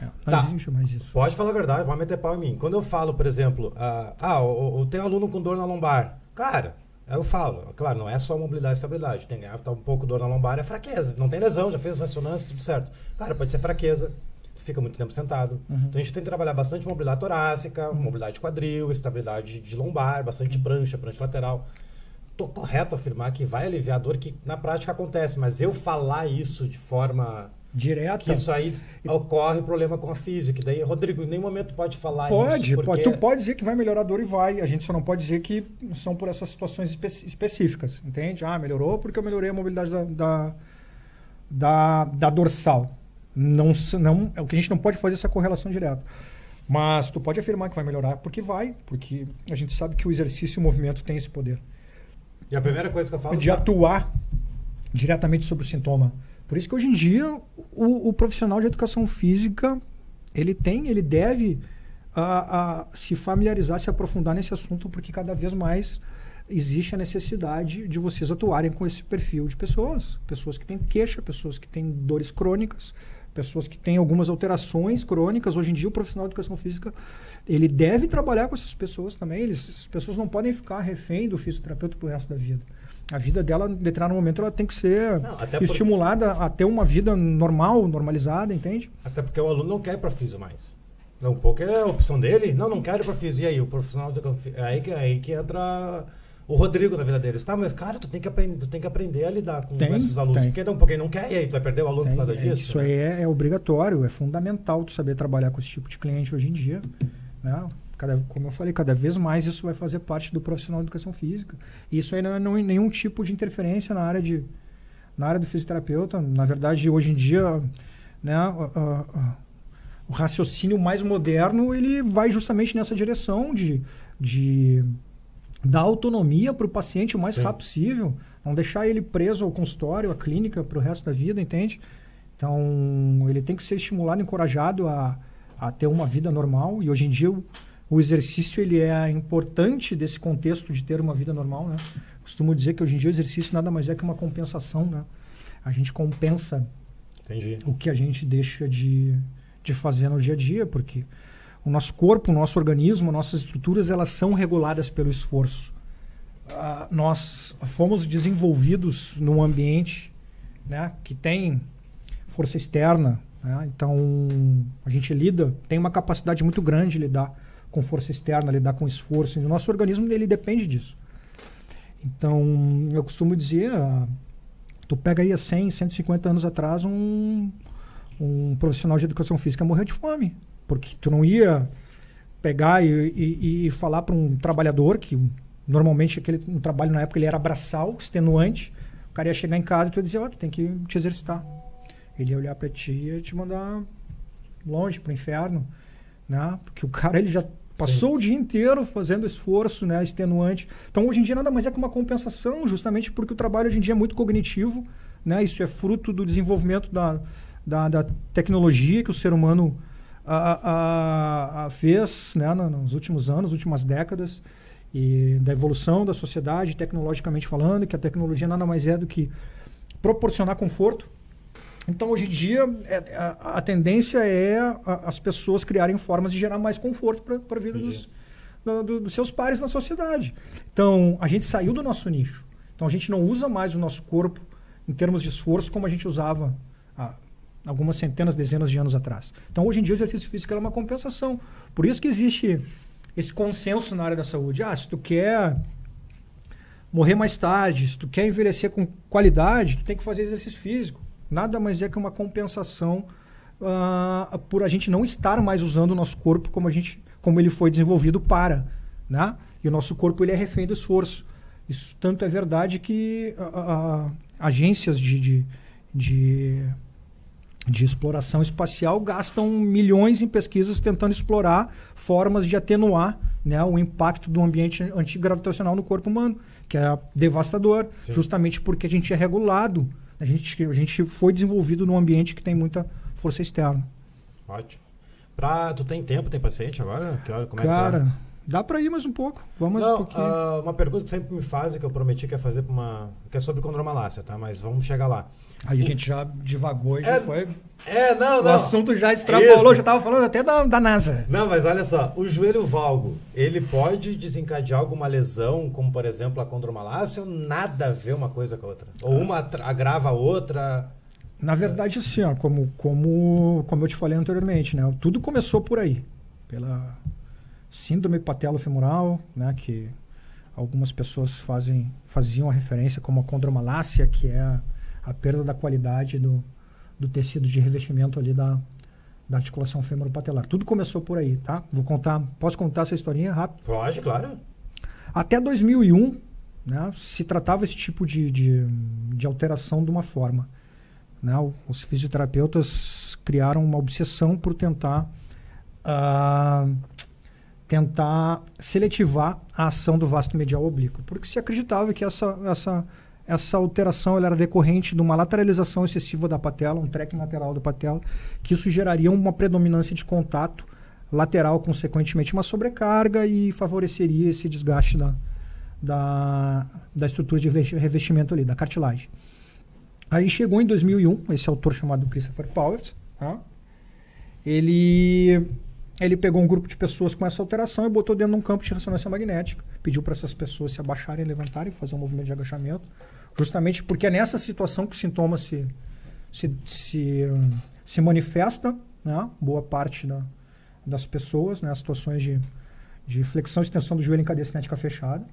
É, não tá. existe mais isso. Pode falar a verdade, vai meter pau em mim. Quando eu falo, por exemplo, uh, ah, eu, tenho aluno com dor na lombar. Cara, eu falo, claro, não é só mobilidade e estabilidade. Tem tá um pouco dor na lombar, é fraqueza. Não tem lesão, já fez ressonância, tudo certo. Cara, pode ser fraqueza. Fica muito tempo sentado. Uhum. Então a gente tem que trabalhar bastante mobilidade torácica, uhum. mobilidade de quadril, estabilidade de lombar, bastante uhum. prancha, prancha lateral. Tô correto afirmar que vai aliviar a dor que na prática acontece, mas eu falar isso de forma direta. Que isso aí ocorre problema com a física. Daí, Rodrigo, em nenhum momento pode falar pode, isso. Pode, tu pode dizer que vai melhorar a dor e vai. A gente só não pode dizer que são por essas situações espe específicas, entende? Ah, melhorou porque eu melhorei a mobilidade da, da, da, da dorsal. Não, não, é o que a gente não pode fazer essa correlação direta. Mas tu pode afirmar que vai melhorar porque vai, porque a gente sabe que o exercício e o movimento tem esse poder. E a primeira coisa que eu falo... De atuar diretamente sobre o sintoma. Por isso que hoje em dia o, o profissional de educação física ele tem, ele deve a, a, se familiarizar, se aprofundar nesse assunto, porque cada vez mais existe a necessidade de vocês atuarem com esse perfil de pessoas. Pessoas que têm queixa, pessoas que têm dores crônicas, pessoas que têm algumas alterações crônicas. Hoje em dia, o profissional de educação física ele deve trabalhar com essas pessoas também. Eles, essas pessoas não podem ficar refém do fisioterapeuta pro resto da vida a vida dela, em determinado momento, ela tem que ser não, estimulada por... a ter uma vida normal, normalizada, entende? Até porque o aluno não quer ir para físico mais. Não, porque é a opção dele. Não, não quero ir para físico. E aí, o profissional... É aí que, é aí que entra o Rodrigo na vida deles. Tá, mas cara, tu tem que aprender, tu tem que aprender a lidar com tem, esses alunos. Tem. Porque não, porque não quer, e aí tu vai perder o aluno tem, por causa é, disso. Isso né? aí é, é, obrigatório, é fundamental tu saber trabalhar com esse tipo de cliente hoje em dia. Né? Cada, como eu falei, cada vez mais isso vai fazer parte do profissional de educação física. E isso aí não é não, nenhum tipo de interferência na área, de, na área do fisioterapeuta. Na verdade, hoje em dia, né, o raciocínio mais moderno ele vai justamente nessa direção de, de dar autonomia para o paciente o mais Sim. rápido possível. Não deixar ele preso ao consultório, à clínica, para o resto da vida, entende? Então, ele tem que ser estimulado, encorajado a, a ter uma vida normal. E hoje em dia, o exercício ele é importante desse contexto de ter uma vida normal, né? Costumo dizer que hoje em dia o exercício nada mais é que uma compensação, né? A gente compensa Entendi. o que a gente deixa de, de fazer no dia a dia, porque o nosso corpo, o nosso organismo, nossas estruturas, elas são reguladas pelo esforço. Uh, nós fomos desenvolvidos num ambiente né, que tem força externa, né? então a gente lida, tem uma capacidade muito grande de lidar com força externa, lidar com esforço. E o nosso organismo ele depende disso. Então, eu costumo dizer, uh, tu pega aí há 100, 150 anos atrás um, um profissional de educação física morrer de fome, porque tu não ia pegar e, e, e falar para um trabalhador que normalmente aquele um trabalho na época ele era braçal, extenuante, o cara ia chegar em casa e tu ia dizer, ó, oh, tu tem que te exercitar. Ele ia olhar para ti e ia te mandar longe para o inferno, né? Porque o cara ele já Passou Sim. o dia inteiro fazendo esforço, né, extenuante. Então, hoje em dia, nada mais é que uma compensação, justamente porque o trabalho hoje em dia é muito cognitivo. Né? Isso é fruto do desenvolvimento da, da, da tecnologia que o ser humano a, a, a fez né, nos últimos anos, últimas décadas, e da evolução da sociedade, tecnologicamente falando, que a tecnologia nada mais é do que proporcionar conforto então, hoje em dia, é, a, a, tendência é a, as pessoas criarem formas de gerar mais conforto para a vida dos, do, dos seus pares na sociedade. Então, a gente saiu do nosso nicho. Então, a gente não usa mais o nosso corpo em termos de esforço como a gente usava há algumas centenas, dezenas de anos atrás. Então, hoje em dia, o exercício físico é uma compensação. Por isso que existe esse consenso na área da saúde. Ah, se tu quer morrer mais tarde, se tu quer envelhecer com qualidade, tu tem que fazer exercício físico nada mais é que uma compensação uh, por a gente não estar mais usando o nosso corpo como a gente como ele foi desenvolvido para, né? E o nosso corpo ele é refém do esforço. Isso tanto é verdade que a, a, agências de, de, de, de, exploração espacial gastam milhões em pesquisas tentando explorar formas de atenuar né, o impacto do ambiente antigravitacional no corpo humano, que é devastador, Sim. justamente porque a gente é regulado. A gente, a gente foi desenvolvido num ambiente que tem muita força externa. Ótimo. Pra, tu tem tempo, tem paciente agora? Que hora, como Cara, é que tá? Dá para ir mais um pouco. Vamos Não, um pouquinho. Uh, uma pergunta que sempre me fazem, que eu prometi que ia fazer pra uma. que é sobre condromalácia, tá? Mas vamos chegar lá. Aí a gente já divagou e já é, foi. É, não, não. O assunto já extrapolou, já tava falando até da, da NASA. Não, mas olha só, o joelho valgo, ele pode desencadear alguma lesão, como por exemplo a condromalácia, ou nada a ver uma coisa com a outra? Ou uma agrava a outra? Na verdade, assim, ó, como, como, como eu te falei anteriormente, né? Tudo começou por aí. Pela síndrome patelofemoral, né? Que algumas pessoas fazem, faziam a referência como a condromalácia, que é a, a perda da qualidade do, do tecido de revestimento ali da, da articulação femoropatelar. Tudo começou por aí, tá? Vou contar, posso contar essa historinha rápido? Pode, claro. Até 2001, né, se tratava esse tipo de, de, de alteração de uma forma. Né? Os fisioterapeutas criaram uma obsessão por tentar uh, tentar seletivar a ação do vasto medial oblíquo, porque se acreditava que essa, essa, essa alteração era decorrente de uma lateralização excessiva da patela, um trekking lateral da patela, que isso geraria uma predominância de contato lateral, consequentemente uma sobrecarga e favoreceria esse desgaste da, da, da estrutura de revestimento ali, da cartilagem. Aí chegou em 2001, esse autor chamado Christopher Powers, tá? ele, ele pegou um grupo de pessoas com essa alteração e botou dentro de um campo de ressonância magnética. Pediu para essas pessoas se abaixarem, levantarem, fazer um movimento de agachamento, justamente porque é nessa situação que o sintoma se, se, se, se manifesta, né? boa parte da, das pessoas, né? situações de, de flexão e extensão do joelho em cadeia cinética fechada.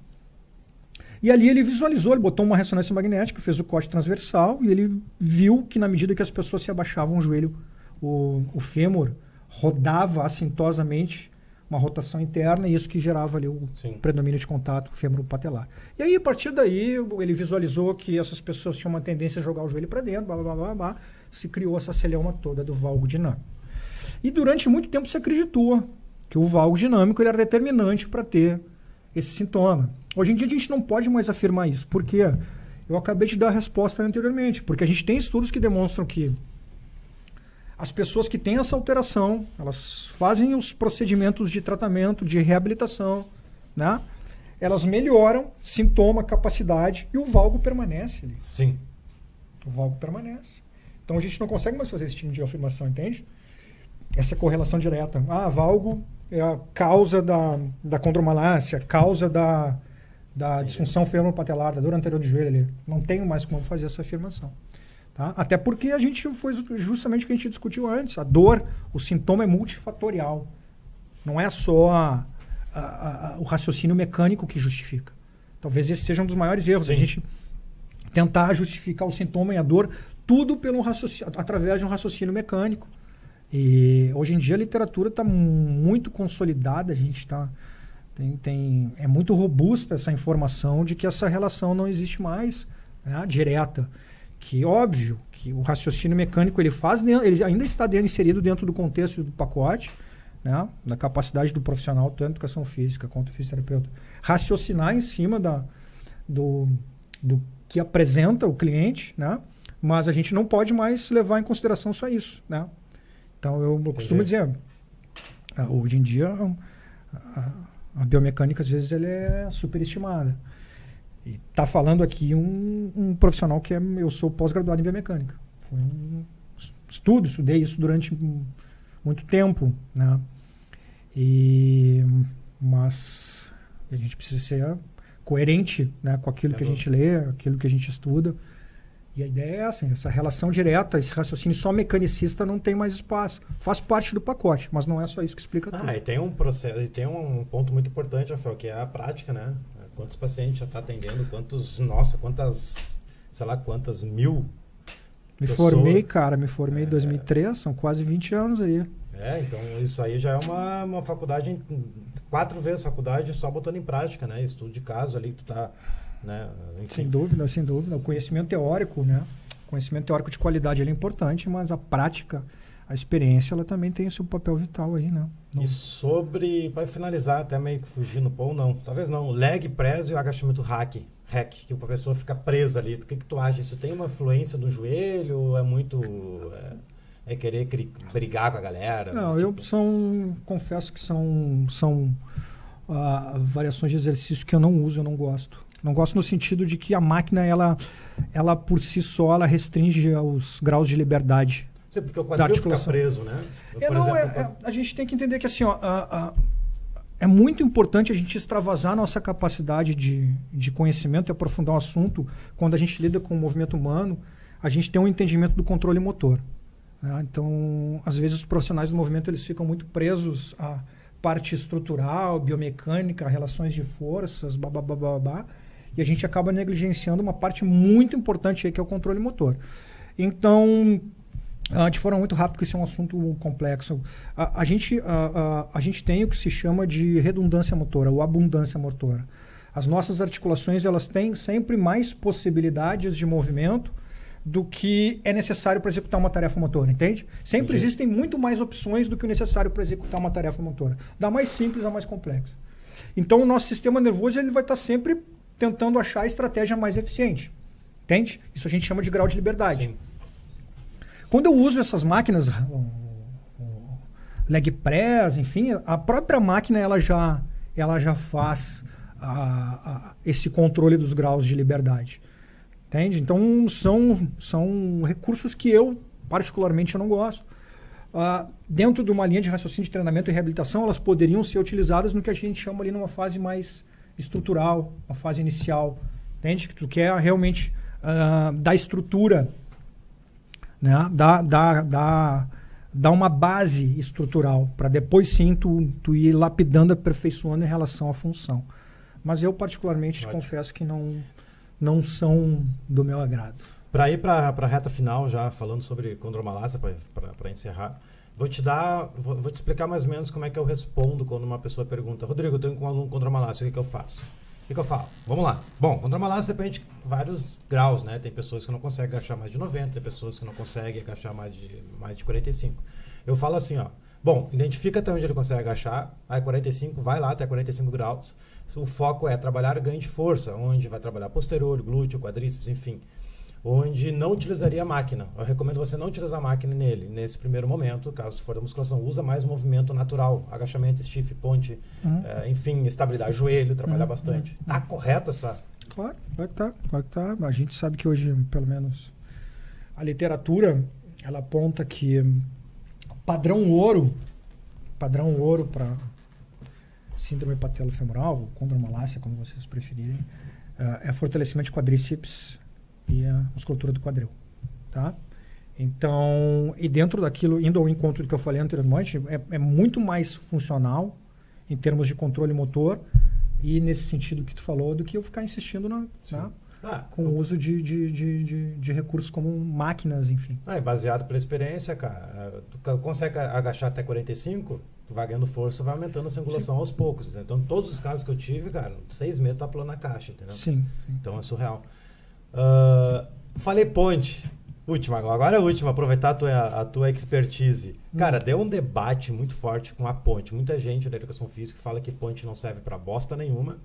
E ali ele visualizou, ele botou uma ressonância magnética, fez o corte transversal e ele viu que na medida que as pessoas se abaixavam o joelho, o, o fêmur rodava assintosamente uma rotação interna e isso que gerava ali o Sim. predomínio de contato fêmur-patelar. E aí, a partir daí, ele visualizou que essas pessoas tinham uma tendência a jogar o joelho para dentro, blá, blá, blá, blá, se criou essa celeuma toda do valgo dinâmico. E durante muito tempo se acreditou que o valgo dinâmico ele era determinante para ter esse sintoma. Hoje em dia a gente não pode mais afirmar isso, porque eu acabei de dar a resposta anteriormente, porque a gente tem estudos que demonstram que as pessoas que têm essa alteração, elas fazem os procedimentos de tratamento, de reabilitação, né? Elas melhoram sintoma, capacidade e o valgo permanece ali. Sim. O valgo permanece. Então a gente não consegue mais fazer esse tipo de afirmação, entende? Essa correlação direta. Ah, valgo é a causa da, da condromalácia, causa da, da disfunção femoropatelar, da dor anterior de joelho ali. Não tenho mais como fazer essa afirmação. Tá? Até porque a gente foi justamente o que a gente discutiu antes. A dor, o sintoma é multifatorial. Não é só a, a, a, o raciocínio mecânico que justifica. Talvez esse seja um dos maiores erros. Sim. A gente tentar justificar o sintoma e a dor tudo pelo através de um raciocínio mecânico. E hoje em dia a literatura está muito consolidada, a gente está. Tem, tem, é muito robusta essa informação de que essa relação não existe mais, né, direta. Que óbvio que o raciocínio mecânico ele faz, ele ainda está dentro, inserido dentro do contexto do pacote, né, da capacidade do profissional, tanto educação física quanto fisioterapeuta, raciocinar em cima da, do, do que apresenta o cliente, né, mas a gente não pode mais levar em consideração só isso. Né? Então eu, eu costumo dizer, ah, hoje em dia a, a, biomecânica às vezes ela é superestimada. E tá falando aqui um, um profissional que é, eu sou pós-graduado em biomecânica. Foi um estudo, estudei isso durante muito tempo, né? E mas a gente precisa ser coerente, né, com aquilo é que a gente lê, aquilo que a gente estuda. E a ideia é assim, essa relação direta, esse raciocínio só mecanicista não tem mais espaço. Faz parte do pacote, mas não é só isso que explica ah, tudo. e tem um processo, e tem um ponto muito importante, Rafael, que é a prática, né? Quantos pacientes já está atendendo, quantos, nossa, quantas, sei lá, quantas mil Me Eu formei, cara, me formei em 2003, são quase 20 anos aí. É, então isso aí já é uma, uma faculdade, quatro vezes faculdade só botando em prática, né? Estudo de caso ali que tu tá, né? Enfim. Sem dúvida, sem dúvida. O conhecimento teórico, né? O conhecimento teórico de qualidade é importante, mas a prática, a experiência, ela também tem o seu papel vital aí, né? Não- E sobre, para finalizar, até meio que fugindo, ou não, talvez não, leg press e o agachamento hack, hack, que a pessoa fica presa ali. O que, que tu acha? Isso tem uma influência no joelho? Ou é muito. É, é querer cri- brigar com a galera? Não, eu Tipo, são, confesso que são, são ah, variações de exercício que eu não uso, eu não gosto. Não gosto no sentido de que a máquina, ela, ela por si só, ela restringe os graus de liberdade. Sim, porque o quadril fica preso, né? Eu, É, não, exemplo, é- é- a gente tem que entender que assim, ó, a- a- é muito importante a gente extravasar nossa capacidade de, de conhecimento e aprofundar o assunto quando a gente lida com o movimento humano, a gente tem um entendimento do controle motor. né? Então, às vezes os profissionais do movimento eles ficam muito presos à parte estrutural, biomecânica, relações de forças, babá, babá, e a gente acaba negligenciando uma parte muito importante aí que é o controle motor. Então, ah, de forma muito rápida, porque isso é um assunto complexo. A, a gente, a, a, a gente tem o que se chama de redundância motora, ou abundância motora. As nossas articulações elas têm sempre mais possibilidades de movimento do que é necessário para executar uma tarefa motora, entende? Sempre Entendi. existem muito mais opções do que o necessário para executar uma tarefa motora. Da mais simples à mais complexa. Então, o nosso sistema nervoso ele vai estar sempre tentando achar a estratégia mais eficiente. Entende? Isso a gente chama de grau de liberdade. Sim. Quando eu uso essas máquinas, leg press, enfim, a própria máquina ela já, ela já faz a- a- esse controle dos graus de liberdade. Entende? Então são, são recursos que eu, particularmente, eu não gosto. Ah, dentro de uma linha de raciocínio de treinamento e reabilitação, elas poderiam ser utilizadas no que a gente chama ali numa fase mais estrutural, uma fase inicial. Entende? Que tu quer realmente ah, dar estrutura né? Dá, dá, dá, dá uma base estrutural para depois sim tu, tu ir lapidando, aperfeiçoando em relação à função. Mas eu particularmente Ótimo. confesso que não, não são do meu agrado. Para ir para a reta final, já falando sobre condromalácia, para encerrar, vou te dar, vou, vou te explicar mais ou menos como é que eu respondo quando uma pessoa pergunta: Rodrigo, eu tenho um aluno condromalácia, o que, que eu faço? Que, que eu falo? Vamos lá. Bom, condromalácia depende de vários graus, né? Tem pessoas que não conseguem agachar mais de 90, tem pessoas que não conseguem agachar mais de, mais de 45. Eu falo assim, ó. Bom, identifica até onde ele consegue agachar, aí 45, vai lá até 45 graus. O foco é trabalhar ganho de força, onde vai trabalhar posterior, glúteo, quadríceps, enfim onde não utilizaria a máquina. Eu recomendo você não utilizar a máquina nele, nesse primeiro momento, caso for da musculação. Usa mais movimento natural, agachamento, stiff, ponte, Uhum. eh, enfim, estabilidade, joelho, trabalhar Uhum, bastante. uhum. Tá correto essa... Claro, claro que tá, claro que tá. A gente sabe que hoje, pelo menos, a literatura ela aponta que o padrão ouro, padrão ouro para síndrome patelofemoral, ou condromalácia, como vocês preferirem, eh, é fortalecimento de quadríceps e a musculatura do quadril, tá? Então, e dentro daquilo, indo ao encontro do que eu falei anteriormente, é, é muito mais funcional em termos de controle motor e nesse sentido que tu falou, do que eu ficar insistindo na, na- Ah, com o uso de, de, de, de, de recursos como máquinas, enfim. ah, é baseado pela experiência, cara. Tu consegue agachar até 45, tu vai ganhando força, vai aumentando essa angulação aos poucos. entendeu? Então, todos os casos que eu tive, cara, seis meses tá pulando na caixa, entendeu? Sim. sim. Então é surreal. Ah, falei ponte. Última, agora é a última, aproveitar a tua, a tua expertise. Cara, deu um debate muito forte com a ponte. Muita gente da educação física fala que ponte não serve pra bosta nenhuma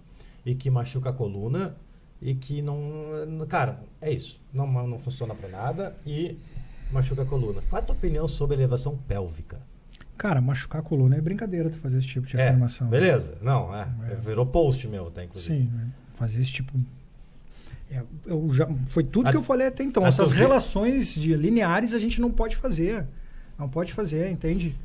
e que machuca a coluna e que não. Cara, é isso. Não, não funciona pra nada e machuca a coluna. Qual é a tua opinião sobre elevação pélvica? Cara, machucar a coluna é brincadeira tu fazer esse tipo de é, afirmação. beleza. Não, é. É. Virou post meu, tá, inclusive. Sim, né? fazer esse tipo. É, eu já, foi tudo A- que eu falei até então. Essas tua- relações de lineares a gente não pode fazer. Não pode fazer, entende?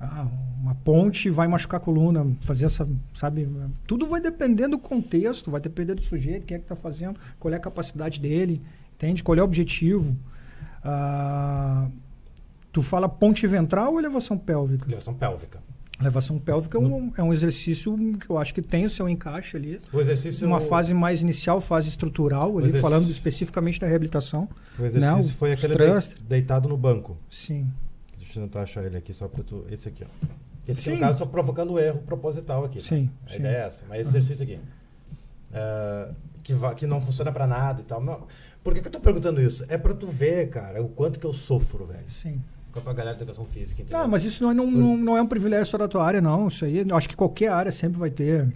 Ah, uma ponte vai machucar a coluna, fazer essa, sabe? Tudo vai depender do contexto, vai depender do sujeito, quem é que está fazendo, qual é a capacidade dele, entende? Qual é o objetivo. Ah, tu fala ponte ventral ou elevação pélvica? Elevação pélvica. Elevação pélvica é um, é um exercício que eu acho que tem o seu encaixe ali. O exercício. Uma fase mais inicial, fase estrutural, ali, exercício- falando especificamente da reabilitação. O exercício Né, o- foi aquele deitado no banco. Sim. Deixa eu tentar achar ele aqui só pra tu. Esse aqui, ó. Esse aqui, no Sim. caso, estou provocando erro proposital aqui. tá? Sim, A sim. ideia é essa. Mas esse exercício aqui. é, que, va- que não funciona pra nada e tal. Não. Por que, que eu tô perguntando isso? É pra tu ver, cara, o quanto que eu sofro, velho. Sim. Com a galera de educação física. Entendeu? Ah, mas isso não, é- não, não, não é um privilégio só da tua área, não. Isso aí, eu acho que qualquer área sempre vai ter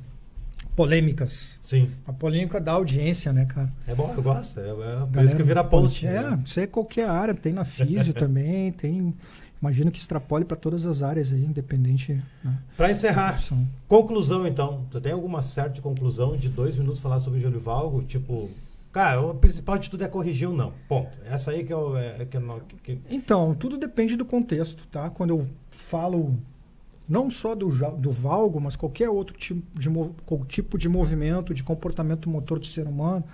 polêmicas. Sim. A polêmica da audiência, né, cara? É bom, eu gosto. É, é por Galera, isso que vira post. É, né? isso é qualquer área. Tem na físio também, tem... Imagino que extrapole para todas as áreas aí, independente né, Pra encerrar, conclusão então. Tu tem alguma certa conclusão de dois minutos falar sobre Júlio Valgo? Tipo, cara, o principal de tudo é corrigir ou não. Ponto. Essa aí que eu. É, que eu que- Então, tudo depende do contexto, tá? Quando eu falo não só do, do valgo, mas qualquer outro tipo de, tipo de movimento, de comportamento motor do ser humano,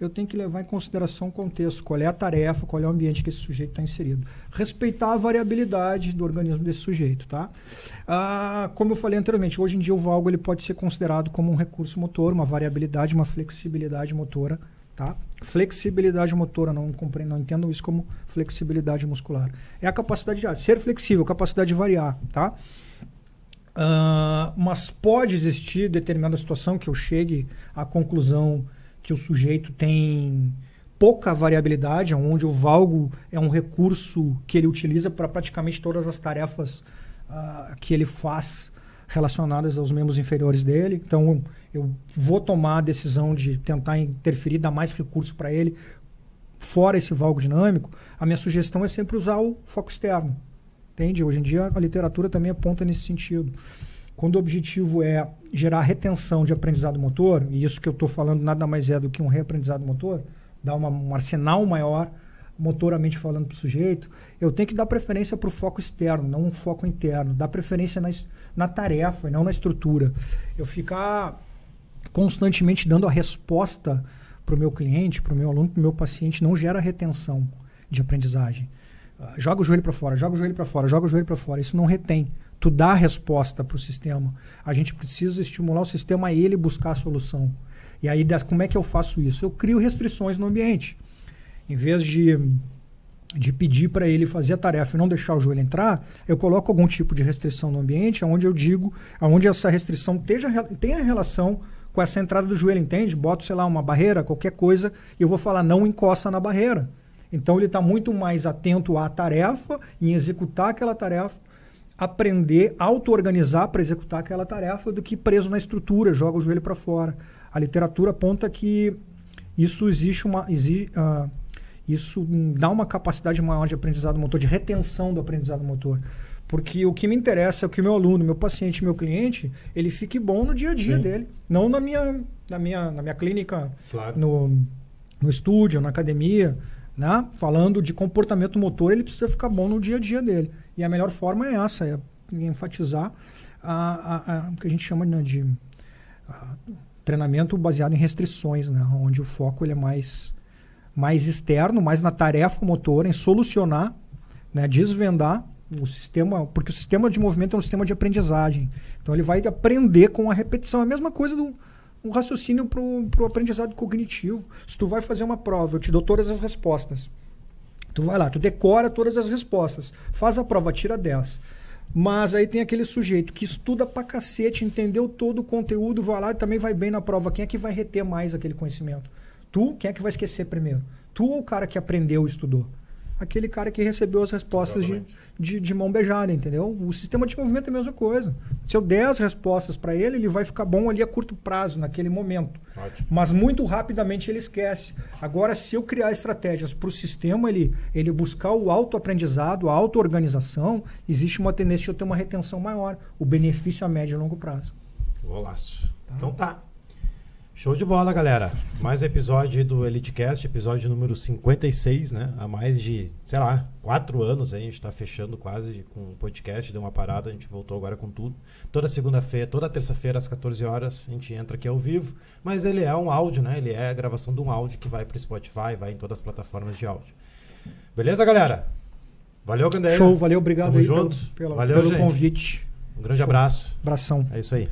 eu tenho que levar em consideração o contexto, qual é a tarefa, qual é o ambiente que esse sujeito está inserido. Respeitar a variabilidade do organismo desse sujeito, tá? Ah, como eu falei anteriormente, hoje em dia o valgo ele pode ser considerado como um recurso motor, uma variabilidade, uma flexibilidade motora, tá? Flexibilidade motora, não compreendo, não entendo isso como flexibilidade muscular. É a capacidade de ser flexível, capacidade de variar, tá? Ah, mas pode existir determinada situação que eu chegue à conclusão que o sujeito tem pouca variabilidade, onde o valgo é um recurso que ele utiliza para praticamente todas as tarefas ah, que ele faz relacionadas aos membros inferiores dele. Então eu vou tomar a decisão de tentar interferir, dar mais recurso para ele, fora esse valgo dinâmico. A minha sugestão é sempre usar o foco externo. Entende? Hoje em dia a literatura também aponta nesse sentido. Quando o objetivo é gerar retenção de aprendizado motor, e isso que eu estou falando nada mais é do que um reaprendizado motor, dar uma, um arsenal maior motoramente falando para o sujeito, eu tenho que dar preferência para o foco externo, não um foco interno. Dar preferência na, na tarefa e não na estrutura. Eu ficar constantemente dando a resposta para o meu cliente, para o meu aluno, para o meu paciente, não gera retenção de aprendizagem. Ah, joga o joelho para fora, joga o joelho para fora, joga o joelho para fora. Isso não retém. Tu dá a resposta para o sistema. A gente precisa estimular o sistema a ele buscar a solução. E aí, como é que eu faço isso? Eu crio restrições no ambiente. Em vez de, de pedir para ele fazer a tarefa e não deixar o joelho entrar, eu coloco algum tipo de restrição no ambiente, onde eu digo, onde essa restrição teja, tenha relação com essa entrada do joelho, entende? Boto, sei lá, uma barreira, qualquer coisa, e eu vou falar, não encosta na barreira. Então ele está muito mais atento à tarefa, em executar aquela tarefa, aprender, auto-organizar para executar aquela tarefa, do que preso na estrutura, joga o joelho para fora. A literatura aponta que isso existe uma. Exi, ah, isso dá uma capacidade maior de aprendizado motor, de retenção do aprendizado motor. Porque o que me interessa é que o meu aluno, meu paciente, meu cliente, ele fique bom no dia a dia Sim. dele. Não na minha, na minha, na minha clínica Claro. no, no estúdio, na academia, né? falando de comportamento motor, ele precisa ficar bom no dia a dia dele. E a melhor forma é essa, é enfatizar a, a- a- o que a gente chama né, de a, treinamento baseado em restrições, né? onde o foco ele é mais, mais externo, mais na tarefa motora, em solucionar, né? desvendar o sistema, porque o sistema de movimento é um sistema de aprendizagem. Então ele vai aprender com a repetição. É a mesma coisa do um raciocínio para o aprendizado cognitivo. Se tu vai fazer uma prova, eu te dou todas as respostas. Tu vai lá, tu decora todas as respostas. Faz a prova, tira 10. Mas aí tem aquele sujeito que estuda pra cacete, entendeu todo o conteúdo, vai lá e também vai bem na prova. Quem é que vai reter mais aquele conhecimento? Tu, quem é que vai esquecer primeiro? Tu ou o cara que aprendeu e estudou? Aquele cara que recebeu as respostas de, de, de mão beijada, entendeu? O sistema de movimento é a mesma coisa. Se eu der as respostas para ele, ele vai ficar bom ali a curto prazo, naquele momento. Ótimo. Mas muito rapidamente ele esquece. Agora, se eu criar estratégias para o sistema ele, ele buscar o autoaprendizado, a auto-organização, existe uma tendência de eu ter uma retenção maior. O benefício a médio e longo prazo. Golaço. Então tá. Show de bola, galera. Mais um episódio do EliteCast, episódio número 56, né? Há mais de, sei lá, quatro anos aí, a gente tá fechando quase com o podcast, deu uma parada, a gente voltou agora com tudo. Toda segunda-feira, toda terça-feira às 14 horas, a gente entra aqui ao vivo, mas ele é um áudio, né? Ele é a gravação de um áudio que vai pro Spotify, vai em todas as plataformas de áudio. Beleza, galera? Valeu, Candeia. Show, valeu, obrigado Tamo aí junto. pelo, pela- Valeu, pelo convite. Um grande abraço. Abração. É isso aí.